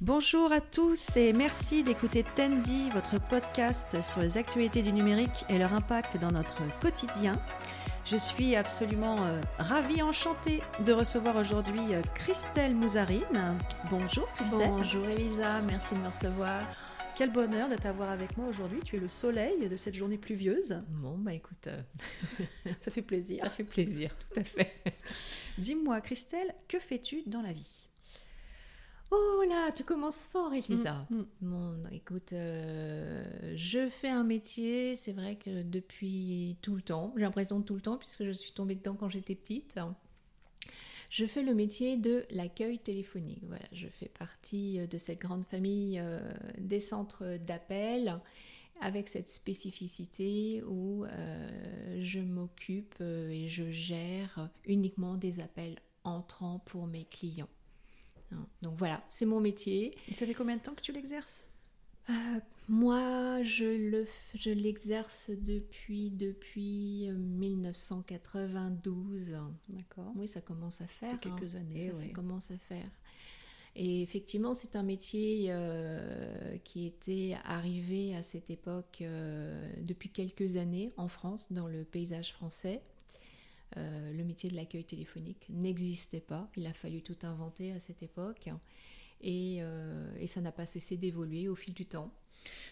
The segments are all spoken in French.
Bonjour à tous et merci d'écouter Tendy, votre podcast sur les actualités du numérique et leur impact dans notre quotidien. Je suis absolument euh, ravie, enchantée de recevoir aujourd'hui euh, Christelle Mouzarine. Bonjour Christelle. Bonjour Elisa, merci de me recevoir. Quel bonheur de t'avoir avec moi aujourd'hui. Tu es le soleil de cette journée pluvieuse. Bon, bah écoute, euh, ça fait plaisir. Ça fait plaisir, tout à fait. Dis-moi Christelle, que fais-tu dans la vie? Oh là, tu commences fort, Elisa. Mm, mm. Bon, écoute, euh, je fais un métier, c'est vrai que depuis tout le temps, j'ai l'impression de tout le temps, puisque je suis tombée dedans quand j'étais petite. Je fais le métier de l'accueil téléphonique. Voilà, je fais partie euh, de cette grande famille euh, des centres d'appel avec cette spécificité où je m'occupe et je gère uniquement des appels entrants pour mes clients. Donc voilà, c'est mon métier. Et ça fait combien de temps que tu l'exerces? Euh, Moi, je, l'exerce depuis, depuis 1992. Euh, D'accord. Oui, ça commence à faire. quelques hein. années. Ça commence à faire. Et effectivement, c'est un métier euh, qui était arrivé à cette époque depuis quelques années en France, dans le paysage français. Euh, le métier de l'accueil téléphonique n'existait pas. Il a fallu tout inventer à cette époque. Et, euh, ça n'a pas cessé d'évoluer au fil du temps.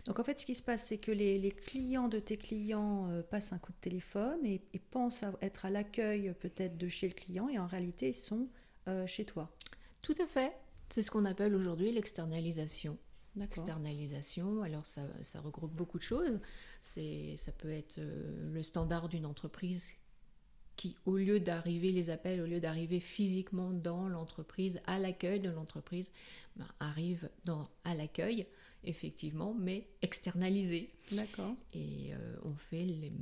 Donc en fait, ce qui se passe, c'est que les, clients de tes clients euh, passent un coup de téléphone et, pensent être à l'accueil peut-être de chez le client et en réalité, ils sont chez toi. Tout à fait. C'est ce qu'on appelle aujourd'hui l'externalisation. L'externalisation, alors ça, ça, regroupe beaucoup de choses. Ça peut être le standard d'une entreprise qui, au lieu d'arriver, les appels, au lieu d'arriver physiquement dans l'entreprise, à l'accueil de l'entreprise, ben, arrivent dans, à l'accueil, effectivement, mais externalisé. D'accord. Et euh, on fait,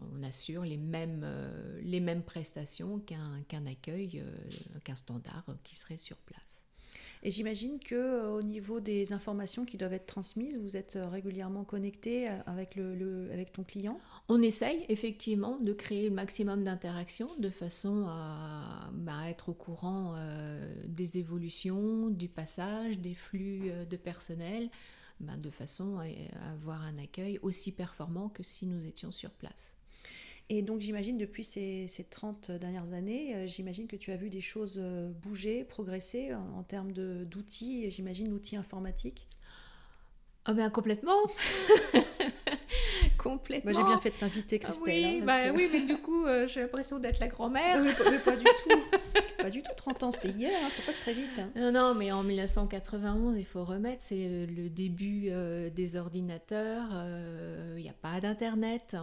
on assure les mêmes, euh, les mêmes prestations qu'un qu'un accueil, euh, qu'un standard qui serait sur place. Et j'imagine que euh, au niveau des informations qui doivent être transmises, vous êtes euh, régulièrement connecté euh, avec, le, avec ton client? On essaye effectivement de créer le maximum d'interactions de façon à, bah, être au courant des évolutions, du passage, des flux de personnel, bah, de façon à avoir un accueil aussi performant que si nous étions sur place. Et donc j'imagine depuis ces, ces, 30 dernières années, euh, j'imagine que tu as vu des choses euh, bouger, progresser en, termes d'outils, j'imagine l'outil informatique. Ah ben complètement Complètement. Moi j'ai bien fait de t'inviter Christelle. oui, hein, bah, oui, mais du coup euh, j'ai l'impression d'être la grand-mère. mais, pas, du tout. pas du tout, 30 ans, c'était hier, hein, ça passe très vite. Hein. Non, non, mais en 1991, il faut remettre, c'est le début des ordinateurs, il n'y a pas d'Internet.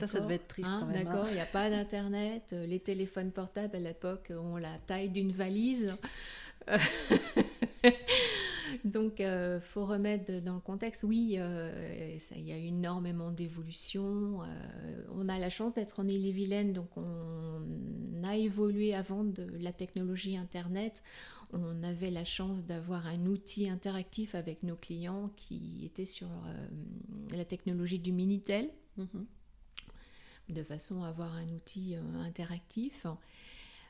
Ça, ça devait être triste hein, hein. D'accord, il n'y a pas d'internet. Euh, les téléphones portables à l'époque ont la taille d'une valise. Donc, il euh, faut remettre dans le contexte. Oui, euh, il y a énormément d'évolution. on a la chance d'être en Ille-et-Vilaine, donc on a évolué avant de la technologie Internet. On avait la chance d'avoir un outil interactif avec nos clients qui était sur la technologie du Minitel. Mm-hmm de façon à avoir un outil euh, interactif.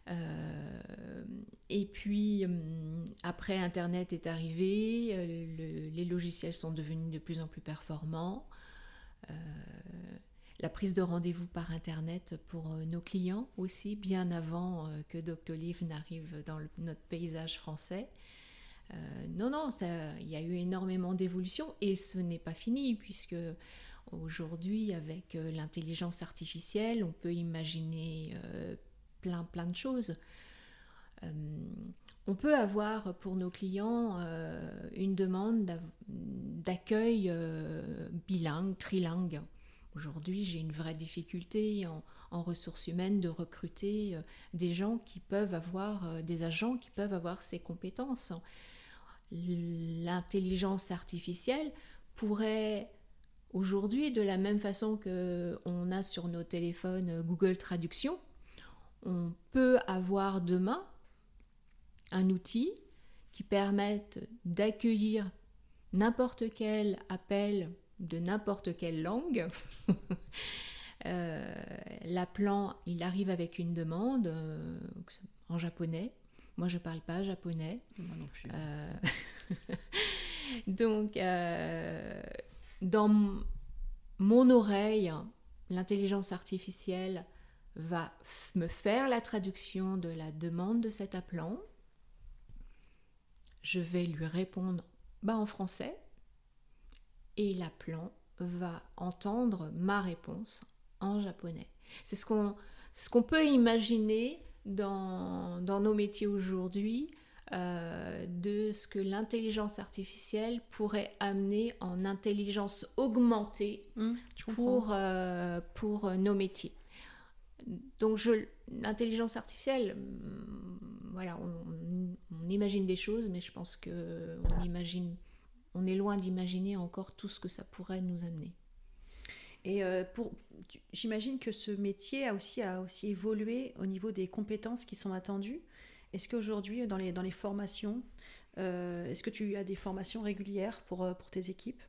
Euh, et puis, hum, après, Internet est arrivé, euh, les logiciels sont devenus de plus en plus performants. la prise de rendez-vous par Internet pour nos clients aussi, bien avant que Doctolive n'arrive dans notre paysage français. non, non, il y a eu énormément d'évolution et ce n'est pas fini puisque Aujourd'hui, avec euh, l'intelligence artificielle, on peut imaginer euh, plein plein de choses. Euh, on peut avoir pour nos clients une demande d'accueil bilingue, trilingue. Aujourd'hui, j'ai une vraie difficulté en, en, ressources humaines de recruter des gens qui peuvent avoir, des agents qui peuvent avoir ces compétences. L'intelligence artificielle pourrait Aujourd'hui, de la même façon que on a sur nos téléphones Google Traduction, on peut avoir demain un outil qui permette d'accueillir n'importe quel appel de n'importe quelle langue. euh, L'appelant, il arrive avec une demande euh, en japonais. Moi, je ne parle pas japonais. Moi non plus. Euh, Donc, dans mon oreille, l'intelligence artificielle va me faire la traduction de la demande de cet appelant. Je vais lui répondre bah, en français et l'appelant va entendre ma réponse en japonais. C'est ce qu'on ce peut imaginer dans, dans nos métiers aujourd'hui euh, de ce que l'intelligence artificielle pourrait amener en intelligence augmentée mmh, pour, euh, pour nos métiers. Donc l'intelligence artificielle, mmh, voilà, on, imagine des choses, mais je pense que on imagine, on est loin d'imaginer encore tout ce que ça pourrait nous amener. Et euh, pour, j'imagine que ce métier a aussi, a aussi évolué au niveau des compétences qui sont attendues. Est-ce qu'aujourd'hui, dans les, dans les formations, euh, est-ce que tu as des formations régulières pour, euh, pour tes équipes?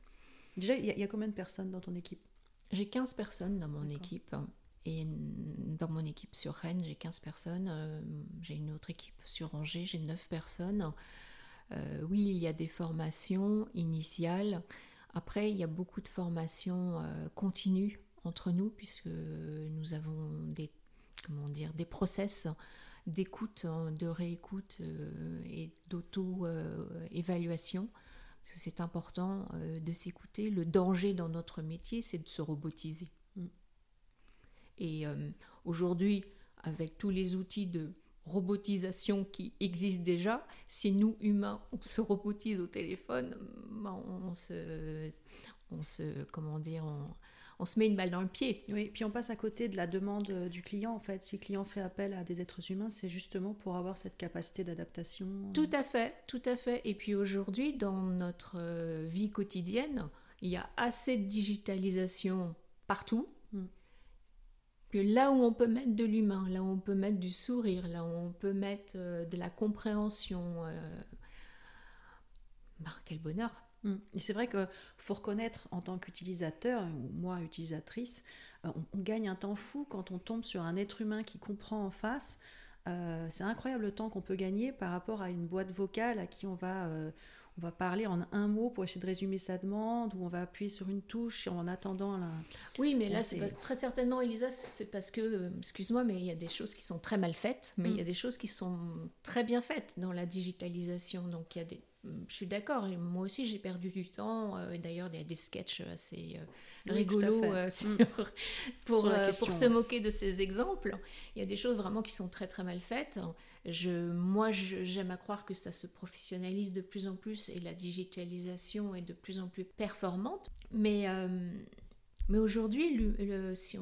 Déjà, il y, a combien de personnes dans ton équipe? J'ai 15 personnes dans mon équipe. Et dans mon équipe sur Rennes, j'ai 15 personnes. Euh, j'ai une autre équipe sur Angers, j'ai 9 personnes. oui, il y a des formations initiales. Après, il y a beaucoup de formations continues entre nous, puisque nous avons des, comment dire, des d'écoute, hein, de réécoute euh, et d'auto-évaluation. parce que c'est important euh, de s'écouter. Le danger dans notre métier, c'est de se robotiser. Mm. Et euh, aujourd'hui, avec tous les outils de robotisation qui existent déjà, si nous, humains, on se robotise au téléphone, ben, on, se, on se, comment dire, on, on se met une balle dans le pied. Oui, puis on passe à côté de la demande euh, du client en fait. Si le client fait appel à des êtres humains, c'est justement pour avoir cette capacité d'adaptation. Euh. Tout à fait, tout à fait. Et puis aujourd'hui, dans notre euh, vie quotidienne, il y a assez de digitalisation partout. Mm. Que là où on peut mettre de l'humain, là où on peut mettre du sourire, là où on peut mettre de la compréhension, quel bonheur. Mm. Et c'est vrai qu'il faut reconnaître en tant qu'utilisateur, ou moi utilisatrice, euh, on, gagne un temps fou quand on tombe sur un être humain qui comprend en face. Euh, c'est incroyable le temps qu'on peut gagner par rapport à une boîte vocale à qui on va, euh, on va parler en un mot pour essayer de résumer sa demande, ou on va appuyer sur une touche en attendant. La... Oui, mais là, c'est très certainement, Elisa, c'est parce que, excuse-moi, mais il y a des choses qui sont très mal faites, mais il y a mm. des choses qui sont très bien faites dans la digitalisation. Donc il y a des je suis d'accord, moi aussi j'ai perdu du temps. Euh, d'ailleurs, il y a des sketchs assez euh, rigolos euh, mm. pour, pour se moquer de ces exemples. Il y a des choses vraiment qui sont très très mal faites. Je, moi, j'aime à croire que ça se professionnalise de plus en plus et la digitalisation est de plus en plus performante. Mais, mais aujourd'hui, si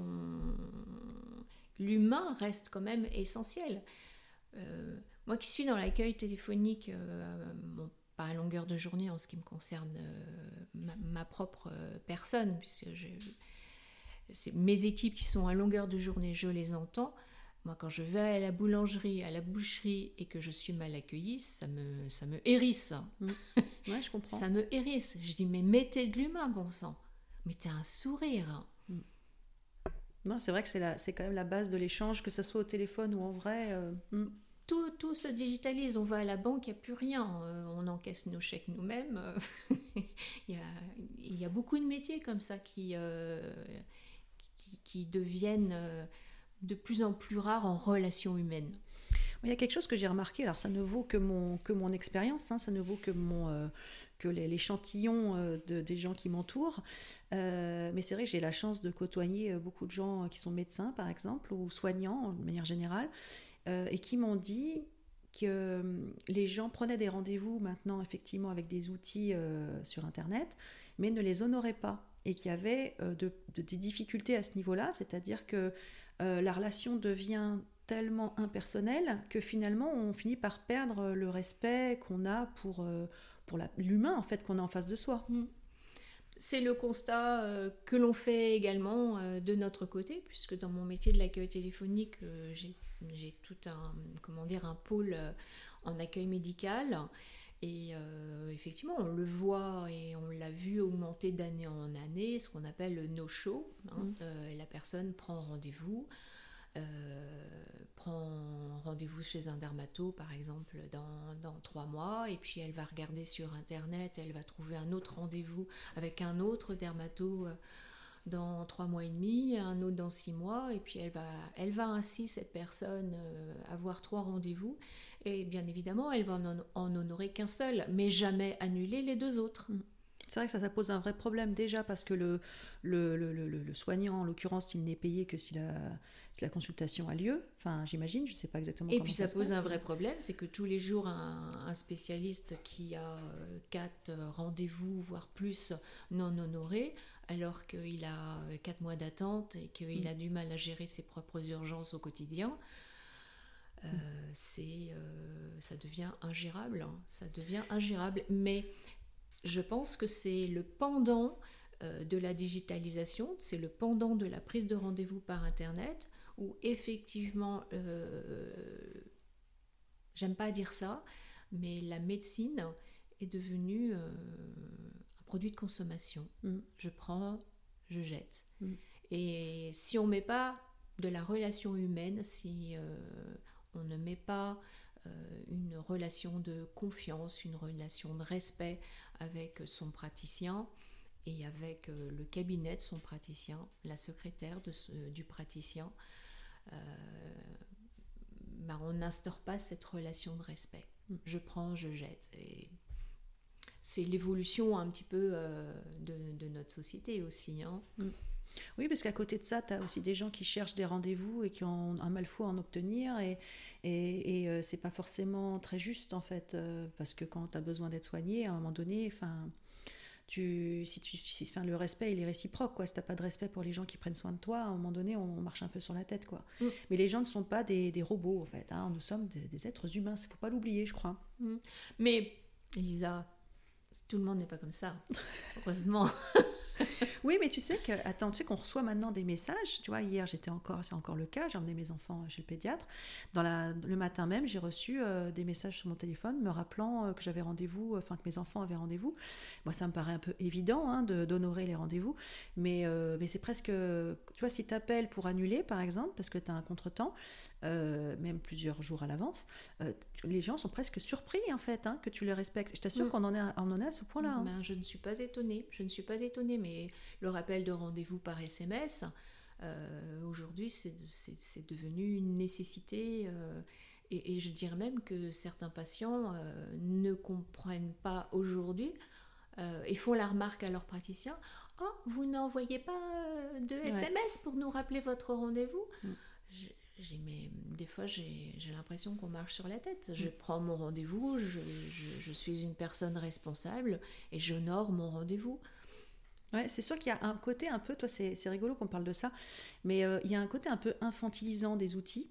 l'humain reste quand même essentiel. moi qui suis dans l'accueil téléphonique, pas à longueur de journée en ce qui me concerne euh, ma, propre euh, personne, puisque c'est mes équipes qui sont à longueur de journée, je les entends. Moi, quand je vais à la boulangerie, à la boucherie et que je suis mal accueillie, ça me, ça me hérisse. Mmh. Ouais, je comprends. ça me hérisse. Je dis, mais mettez de l'humain, bon sang. Mettez un sourire. Mmh. Non, c'est vrai que c'est quand même la base de l'échange, que ce soit au téléphone ou en vrai. Euh, mmh tout, tout, se digitalise. On va à la banque, il n'y a plus rien. Euh, on encaisse nos chèques nous-mêmes. il, y a, beaucoup de métiers comme ça qui, euh, qui, deviennent euh, de plus en plus rares en relation humaine. Il y a quelque chose que j'ai remarqué, alors ça ne vaut que mon, que mon expérience, hein, ça ne vaut que, mon, que l'échantillon de, des gens qui m'entourent, mais c'est vrai que j'ai la chance de côtoyer beaucoup de gens qui sont médecins par exemple, ou soignants de manière générale, euh, et qui m'ont dit que euh, les gens prenaient des rendez-vous maintenant effectivement avec des outils euh, sur Internet, mais ne les honoraient pas et qu'il y avait des difficultés à ce niveau-là, c'est-à-dire que la relation devient tellement impersonnelle que finalement on finit par perdre le respect qu'on a pour, pour l'humain en fait qu'on a en face de soi. Mmh. C'est le constat que l'on fait également de notre côté, puisque dans mon métier de l'accueil téléphonique, j'ai j'ai tout un, comment dire, un pôle euh, en accueil médical. Et euh, effectivement, on le voit et on l'a vu augmenter d'année en année, ce qu'on appelle le no-show. Hein. Mm. Euh, la personne prend rendez-vous, prend rendez-vous chez un dermato, par exemple, dans, dans, trois mois, et puis elle va regarder sur Internet, elle va trouver un autre rendez-vous avec un autre dermato dans trois mois et demi, un autre dans six mois, et puis elle va, elle va ainsi, cette personne, euh, avoir trois rendez-vous. Et bien évidemment, elle va en, en honorer qu'un seul, mais jamais annuler les deux autres. Mm. C'est vrai que ça, ça pose un vrai problème déjà parce que le, le, le, le soignant, en l'occurrence, il n'est payé que si la, si la consultation a lieu. Enfin, j'imagine, je ne sais pas exactement. Et puis ça, pose un vrai problème, c'est que tous les jours, un, un spécialiste qui a euh, quatre rendez-vous, voire plus, non honorés, alors qu'il a euh, quatre mois d'attente et qu'il mm. a du mal à gérer ses propres urgences au quotidien, euh, mm. c'est, euh, ça devient ingérable. Hein. Ça devient ingérable. Mais je pense que c'est le pendant de la digitalisation, c'est le pendant de la prise de rendez-vous par Internet, où effectivement, j'aime pas dire ça, mais la médecine est devenue produit de consommation. Mm. Je prends, je jette. Mm. Et si on ne met pas de la relation humaine, si euh, on ne met pas euh, une relation de confiance, une relation de respect avec son praticien et avec euh, le cabinet de son praticien, la secrétaire de du praticien, bah, on n'instaure pas cette relation de respect. Mm. Je prends, je jette. Et c'est l'évolution un petit peu euh, de, notre société aussi. Hein. Mm. Oui, parce qu'à côté de ça, tu as aussi des gens qui cherchent des rendez-vous et qui ont un mal fou à en obtenir. Et, et, et euh, c'est pas forcément très juste, en fait, euh, parce que quand tu as besoin d'être soigné, à un moment donné, enfin. Tu, si tu, si, le respect il est réciproque quoi si t'as pas de respect pour les gens qui prennent soin de toi à un moment donné on, marche un peu sur la tête quoi mm. mais les gens ne sont pas des, des robots en fait hein. nous sommes des, êtres humains il faut pas l'oublier je crois mm. mais Elisa tout le monde n'est pas comme ça, heureusement. oui, mais tu sais que, attends, tu sais qu'on reçoit maintenant des messages. Tu vois, hier, j'étais encore, c'est encore le cas, j'ai emmené mes enfants chez le pédiatre. Dans la, le matin même, j'ai reçu euh, des messages sur mon téléphone me rappelant euh, que j'avais rendez-vous, euh, enfin que mes enfants avaient rendez-vous. Moi, ça me paraît un peu évident hein, d'honorer les rendez-vous, mais, mais c'est presque, tu vois, si tu appelles pour annuler, par exemple, parce que tu as un contretemps, même plusieurs jours à l'avance, les gens sont presque surpris, en fait, hein, que tu les respectes. Je t'assure mm. qu'on en, est, on en est à ce point-là. Hein. Ben, je ne suis pas étonnée, je ne suis pas étonnée, mais le rappel de rendez-vous par SMS, euh, aujourd'hui, c'est devenu une nécessité. Euh, et, je dirais même que certains patients euh, ne comprennent pas aujourd'hui et font la remarque à leur praticien Oh, vous n'envoyez pas de SMS pour nous rappeler votre rendez-vous mm. des fois, j'ai l'impression qu'on marche sur la tête. Je mm. prends mon rendez-vous, je, je, suis une personne responsable et j'honore mon rendez-vous. Ouais, c'est sûr qu'il y a un côté un peu, toi c'est rigolo qu'on parle de ça, mais euh, il y a un côté un peu infantilisant des outils,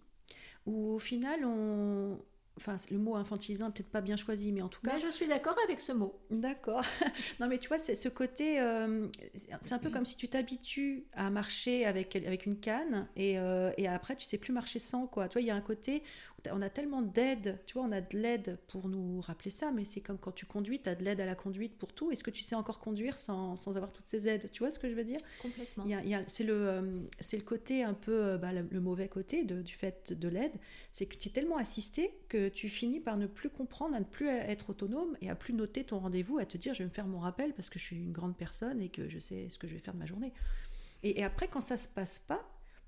où au final on, enfin le mot infantilisant peut-être pas bien choisi, mais en tout cas. Mais je suis d'accord avec ce mot. D'accord. non mais tu vois, c'est ce côté, euh, c'est un peu comme si tu t'habitues à marcher avec avec une canne et, euh, et, après tu sais plus marcher sans quoi. Tu vois, il y a un côté on a tellement d'aide, tu vois, on a de l'aide pour nous rappeler ça, mais c'est comme quand tu conduis, tu as de l'aide à la conduite pour tout. Est-ce que tu sais encore conduire sans, avoir toutes ces aides? Tu vois ce que je veux dire? Complètement. c'est, le, euh, c'est le côté un peu, euh, bah, le, mauvais côté du fait de l'aide, c'est que tu es tellement assisté que tu finis par ne plus comprendre, à ne plus être autonome et à plus noter ton rendez-vous, à te dire je vais me faire mon rappel parce que je suis une grande personne et que je sais ce que je vais faire de ma journée. Et, et après, quand ça se passe pas,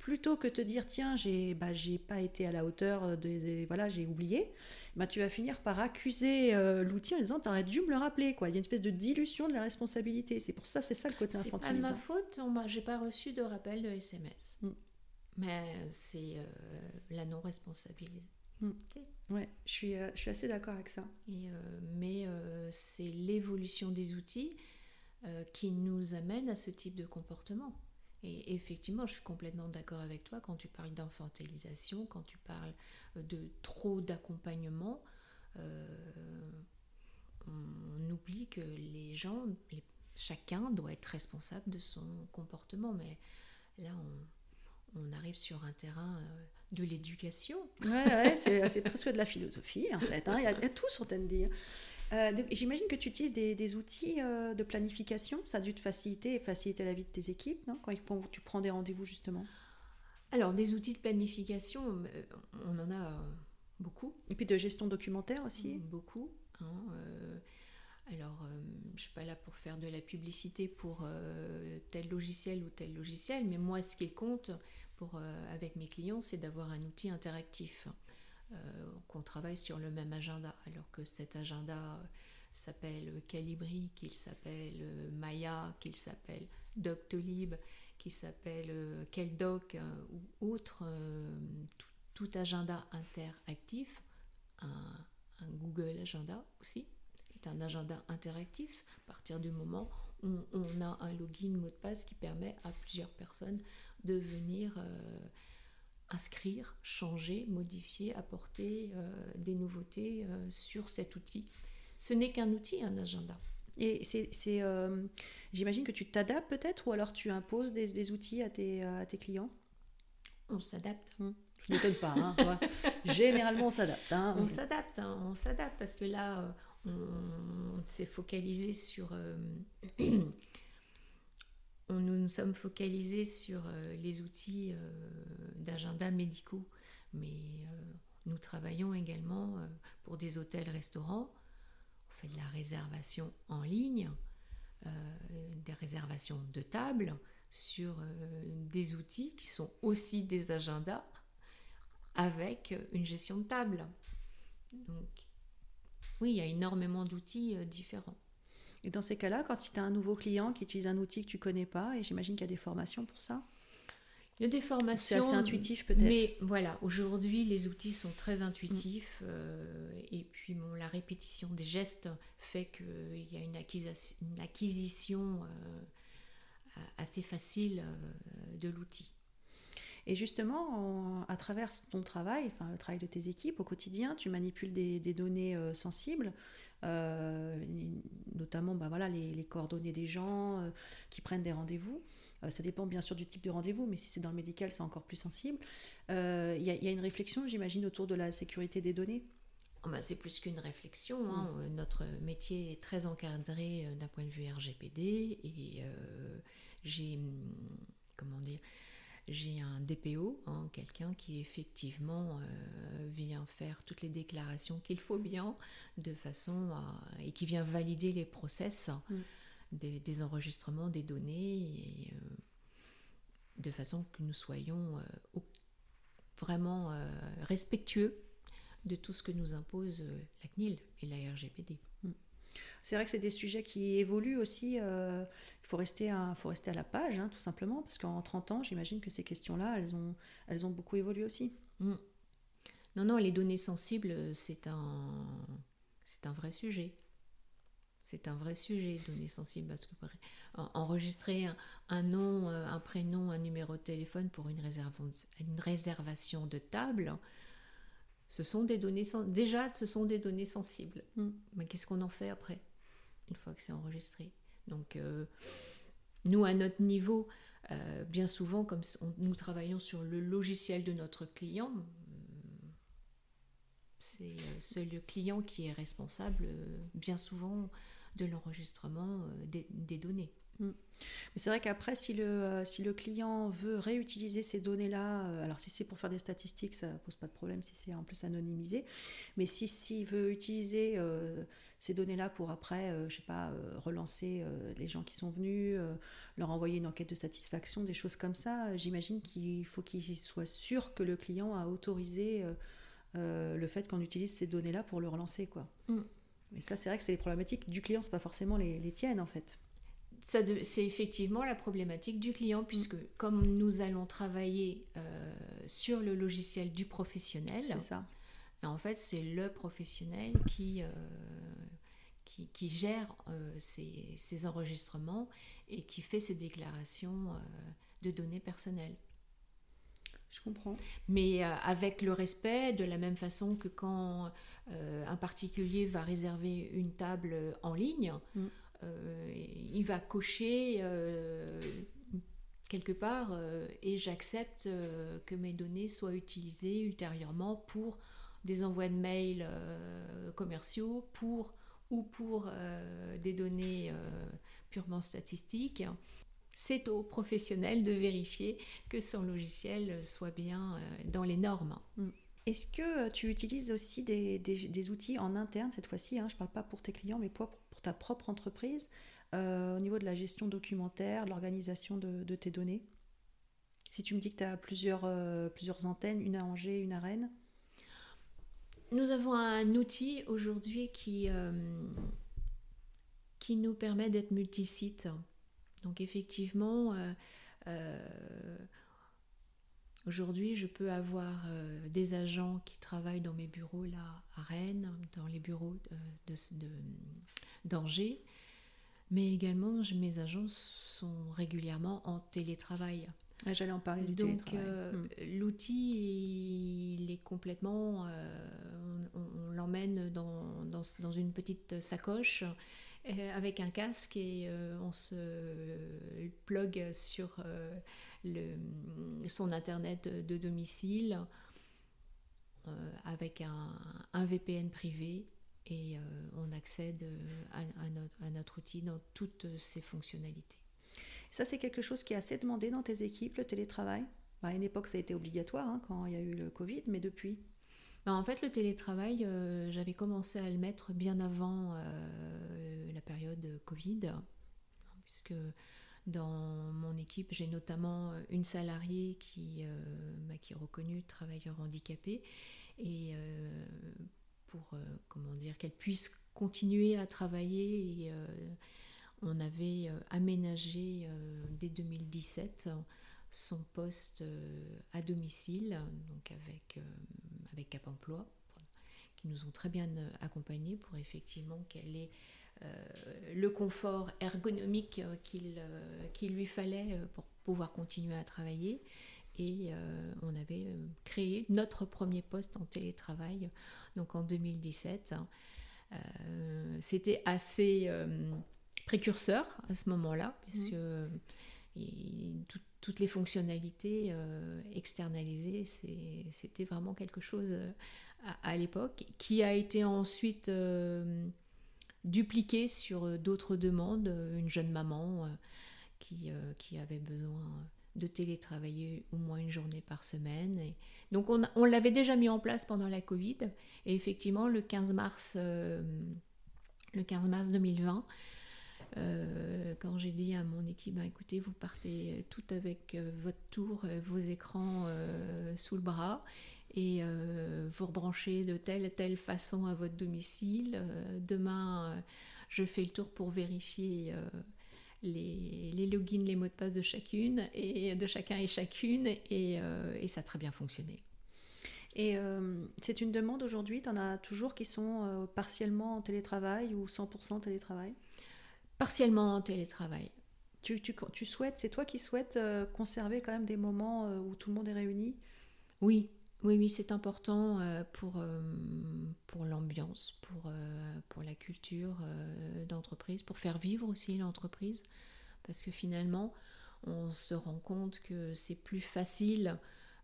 plutôt que te dire tiens j'ai bah, j'ai pas été à la hauteur des voilà j'ai oublié bah, tu vas finir par accuser euh, l'outil en disant aurais dû me le rappeler quoi il y a une espèce de dilution de la responsabilité c'est pour ça c'est ça le côté infantilisant c'est pas ma faute j'ai pas reçu de rappel de SMS mm. mais c'est euh, la non responsabilité mm. Ouais, je suis, euh, je suis assez d'accord avec ça. Et, mais c'est l'évolution des outils qui nous amène à ce type de comportement. Et effectivement, je suis complètement d'accord avec toi quand tu parles d'infantilisation, quand tu parles euh, de trop d'accompagnement. Euh, on oublie que les gens, chacun doit être responsable de son comportement. Mais là, on, arrive sur un terrain euh, de l'éducation. Ouais, c'est presque de la philosophie en fait. Hein. Il, y a, tout sur Tandy. Euh, j'imagine que tu utilises des, outils euh, de planification. Ça a dû te faciliter et faciliter la vie de tes équipes, non? Quand tu prends des rendez-vous, justement? Alors, des outils de planification, on en a beaucoup. Et puis de gestion documentaire aussi? Beaucoup. Hein, alors, je ne suis pas là pour faire de la publicité pour tel logiciel ou tel logiciel, mais moi, ce qui compte pour, avec mes clients, c'est d'avoir un outil interactif. Euh, qu'on travaille sur le même agenda, alors que cet agenda s'appelle Calibri, qu'il s'appelle euh, Maya, qu'il s'appelle Doctolib, qu'il s'appelle euh, Keldoc ou autre, tout, agenda interactif, un, Google Agenda aussi, est un agenda interactif à partir du moment où on, a un login mot de passe qui permet à plusieurs personnes de venir inscrire, changer, modifier, apporter euh, des nouveautés euh, sur cet outil. Ce n'est qu'un outil, un agenda. Et c'est, euh, j'imagine que tu t'adaptes peut-être ou alors tu imposes des, outils à tes, à tes clients? On s'adapte. Hum. Je ne m'étonne pas. Hein, Généralement, on s'adapte. Hein, on s'adapte, hein, on s'adapte parce que là, on s'est focalisé sur nous nous sommes focalisés sur euh, les outils euh, d'agenda médicaux, mais euh, nous travaillons également pour des hôtels-restaurants. On fait de la réservation en ligne, des réservations de table sur des outils qui sont aussi des agendas avec une gestion de table. Donc, oui, il y a énormément d'outils différents. Et dans ces cas-là, quand tu as un nouveau client qui utilise un outil que tu connais pas, et j'imagine qu'il y a des formations pour ça il y a des formations. C'est assez intuitif peut-être. Mais voilà, aujourd'hui, les outils sont très intuitifs. Euh, et puis, bon, la répétition des gestes fait qu'il y a une acquisition, une acquisition euh, assez facile euh, de l'outil. Et justement, à travers ton travail, enfin le travail de tes équipes au quotidien, tu manipules des, des données sensibles. Euh, notamment bah, voilà, les, coordonnées des gens euh, qui prennent des rendez-vous. Euh, ça dépend bien sûr du type de rendez-vous, mais si c'est dans le médical, c'est encore plus sensible. Il y, a une réflexion, j'imagine, autour de la sécurité des données? Oh, bah, c'est plus qu'une réflexion. Hein. Mm. Notre métier est très encadré d'un point de vue RGPD et j'ai, comment dire, j'ai un DPO, hein, quelqu'un qui effectivement euh, vient faire toutes les déclarations qu'il faut bien, de façon à, et qui vient valider les process mm. des, enregistrements des données, et, euh, de façon que nous soyons euh, vraiment respectueux de tout ce que nous impose la CNIL et la RGPD. C'est vrai que c'est des sujets qui évoluent aussi il faut rester à, faut rester à la page, hein, tout simplement, parce qu'en 30 ans, j'imagine que ces questions-là, elles ont, elles ont beaucoup évolué aussi. Mm. Non, non, les données sensibles, c'est un, c'est un vrai sujet. C'est un vrai sujet, données sensibles, parce que enregistrer un, nom, euh, un prénom, un numéro de téléphone pour une, une réservation de table, ce sont des données déjà, ce sont des données sensibles. Mm. Mais qu'est-ce qu'on en fait après, une fois que c'est enregistré donc, euh, nous, à notre niveau, euh, bien souvent, comme nous travaillons sur le logiciel de notre client, c'est euh, le client qui est responsable bien souvent de l'enregistrement des, données. Mm. Mais c'est vrai qu'après, si le, si le client veut réutiliser ces données-là, alors si c'est pour faire des statistiques, ça ne pose pas de problème si c'est en plus anonymisé, mais si s'il veut utiliser ces données-là pour après, euh, je sais pas, euh, relancer euh, les gens qui sont venus, leur envoyer une enquête de satisfaction, des choses comme ça. J'imagine qu'il faut qu'il soit sûr que le client a autorisé le fait qu'on utilise ces données-là pour le relancer, quoi. Mm. Mais ça, c'est vrai que c'est les problématiques du client, c'est pas forcément les, tiennes, en fait. C'est effectivement la problématique du client, puisque mm. comme nous allons travailler sur le logiciel du professionnel, ça. En fait, c'est le professionnel qui, qui, gère euh, ces, enregistrements et qui fait ces déclarations euh, de données personnelles. Je comprends. Mais euh, avec le respect, de la même façon que quand un particulier va réserver une table en ligne, mm. Il va cocher quelque part et j'accepte que mes données soient utilisées ultérieurement pour des envois de mails commerciaux, pour ou pour euh, des données euh, purement statistiques. c'est aux professionnels de vérifier que son logiciel soit bien dans les normes. Mm. Est-ce que tu utilises aussi des, outils en interne cette fois-ci hein, Je ne parle pas pour tes clients, mais pour, ta propre entreprise, au niveau de la gestion documentaire, l'organisation de, tes données Si tu me dis que tu as plusieurs, plusieurs antennes, une à Angers, une à Rennes nous avons un outil aujourd'hui qui, euh, qui nous permet d'être multisite. Donc effectivement, euh, euh, aujourd'hui, je peux avoir des agents qui travaillent dans mes bureaux là à Rennes, dans les bureaux d'Angers, mais également mes agents sont régulièrement en télétravail. J'allais en parler du Donc, euh, hmm. l'outil, il est complètement. Euh, on, l'emmène dans, dans, une petite sacoche euh, avec un casque et on se plug sur le, son internet de domicile avec un, un, VPN privé et on accède à, notre, à notre outil dans toutes ses fonctionnalités. Ça, c'est quelque chose qui est assez demandé dans tes équipes, le télétravail? Bah, À une époque, ça a été obligatoire hein, quand il y a eu le Covid, mais depuis? Bah, En fait, le télétravail, euh, j'avais commencé à le mettre bien avant euh, la période Covid, puisque dans mon équipe, j'ai notamment une salariée qui, euh, bah, qui est reconnue travailleur handicapé. Et pour comment dire qu'elle puisse continuer à travailler et on avait euh, aménagé euh, dès 2017 son poste euh, à domicile, donc avec, avec Cap Emploi, qui nous ont très bien accompagnés pour effectivement qu'elle ait le confort ergonomique qu'il lui fallait pour pouvoir continuer à travailler. Et on avait créé notre premier poste en télétravail, donc en 2017. C'était assez précurseur à ce moment-là, puisque mmh. toutes les fonctionnalités euh, externalisées, c'était vraiment quelque chose euh, à, l'époque, qui a été ensuite euh, dupliqué sur d'autres demandes. Une jeune maman qui, qui avait besoin de télétravailler au moins une journée par semaine. Et donc on, l'avait déjà mis en place pendant la Covid. Et effectivement, le 15 mars, le 15 mars 2020, euh, quand j'ai dit à mon équipe, bah, écoutez, vous partez tout avec euh, votre tour, euh, vos écrans sous le bras, et vous rebranchez de telle telle façon à votre domicile. demain, je fais le tour pour vérifier les, les, logins, les mots de passe de chacune et de chacun et chacune, et, et ça a très bien fonctionné. Et c'est une demande aujourd'hui, tu en as toujours qui sont partiellement en télétravail ou 100% télétravail? Partiellement en télétravail. Tu, tu, tu souhaites, c'est toi qui souhaites euh, conserver quand même des moments euh, où tout le monde est réuni? Oui, oui, oui, c'est important euh, pour, pour l'ambiance, pour, pour la culture d'entreprise, pour faire vivre aussi l'entreprise. Parce que finalement, on se rend compte que c'est plus facile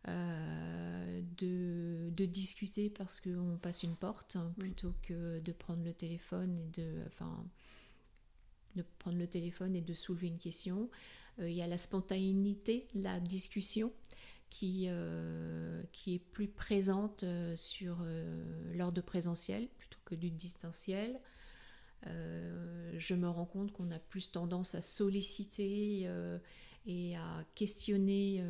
de, de, discuter parce qu'on passe une porte hein, mm. plutôt que de prendre le téléphone et de... Enfin, de prendre le téléphone et de soulever une question. Euh, il y a la spontanéité, la discussion qui, euh, qui est plus présente euh, sur, lors de présentiel plutôt que du distanciel. je me rends compte qu'on a plus tendance à solliciter et à questionner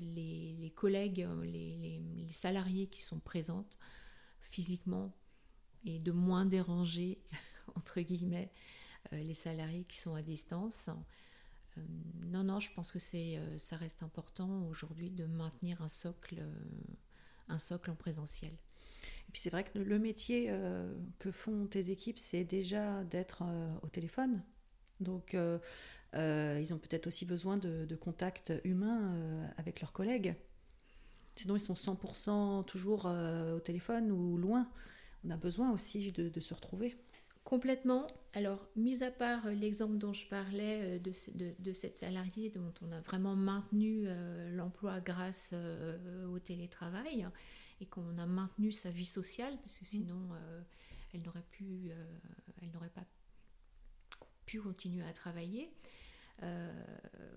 les, collègues, les, les, salariés qui sont présentes physiquement et de moins déranger, entre guillemets, euh, les salariés qui sont à distance. Euh, non, non, je pense que c'est, euh, ça reste important aujourd'hui de maintenir un socle, un socle en présentiel. Et puis c'est vrai que le métier que font tes équipes, c'est déjà d'être au téléphone. Donc ils ont peut-être aussi besoin de, de contact humain avec leurs collègues. Sinon ils sont 100% toujours au téléphone ou loin. On a besoin aussi de se retrouver. Complètement. Alors, mis à part euh, l'exemple dont je parlais euh, de, cette salariée dont on a vraiment maintenu euh, l'emploi grâce au télétravail et qu'on a maintenu sa vie sociale, parce que mmh. sinon elle n'aurait pu, elle n'aurait pas pu continuer à travailler.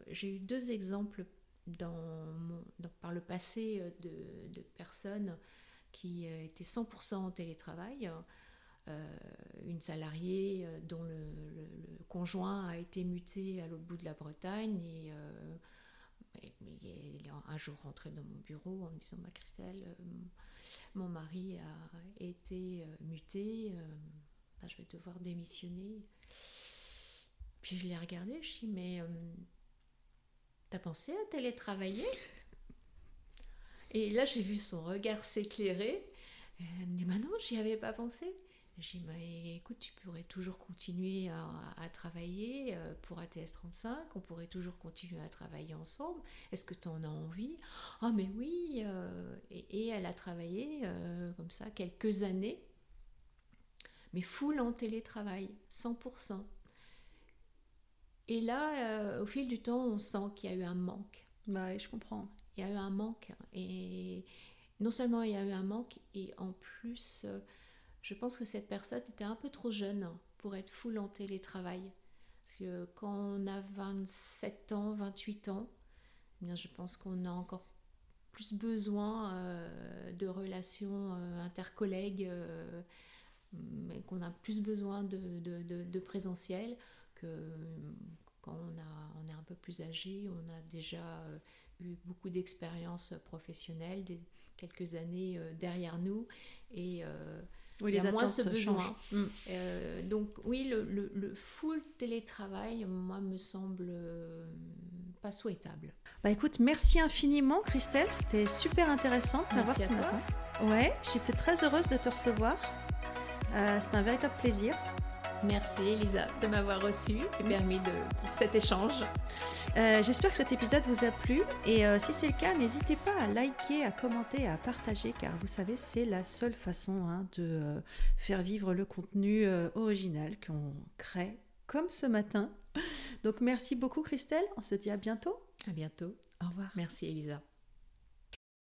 J'ai eu deux exemples dans par le passé de, personnes qui étaient 100% en télétravail. Une salariée dont le, conjoint a été muté à l'autre bout de la Bretagne et il est un jour rentré dans mon bureau en me disant bah, Christelle, euh, mon mari a été euh, muté, euh, bah, je vais devoir démissionner. Puis je l'ai regardé, je dis mais t'as pensé à télétravailler? Et là j'ai vu son regard s'éclairer. Elle me dit bah non, j'y avais pas pensé. J'ai dit, bah, écoute, tu pourrais toujours continuer à, travailler euh, pour ATS 35, on pourrait toujours continuer à travailler ensemble. Est-ce que tu en as envie? Ah, mais oui euh, et, elle a travaillé euh, comme ça quelques années, mais full en télétravail, 100%. Et là, au fil du temps, on sent qu'il y a eu un manque. Bah, je comprends. Il y a eu un manque. Et non seulement il y a eu un manque, et en plus je pense que cette personne était un peu trop jeune pour être full en télétravail. Parce que quand on a 27 ans, 28 ans, eh bien je pense qu'on a encore plus besoin euh, de relations euh, intercollègues, euh, qu'on a plus besoin de, de, présentiel que quand on, a, on est un peu plus âgé, on a déjà eu beaucoup d'expériences professionnelles, quelques années derrière nous, et oui, il y a moins ce besoin. Mm. Euh, donc oui, le, le, full télétravail, moi, me semble euh, pas souhaitable. Bah écoute, merci infiniment Christelle, c'était super intéressant de t'avoir ce matin. Ouais, j'étais très heureuse de te recevoir. Euh, c'était un véritable plaisir. Merci Elisa de m'avoir reçu et permis de cet échange. Euh, j'espère que cet épisode vous a plu et euh, si c'est le cas, n'hésitez pas à liker, à commenter, à partager car vous savez, c'est la seule façon hein, de euh, faire vivre le contenu original qu'on crée comme ce matin. Donc merci beaucoup Christelle, on se dit à bientôt. À bientôt. Au revoir. Merci Elisa.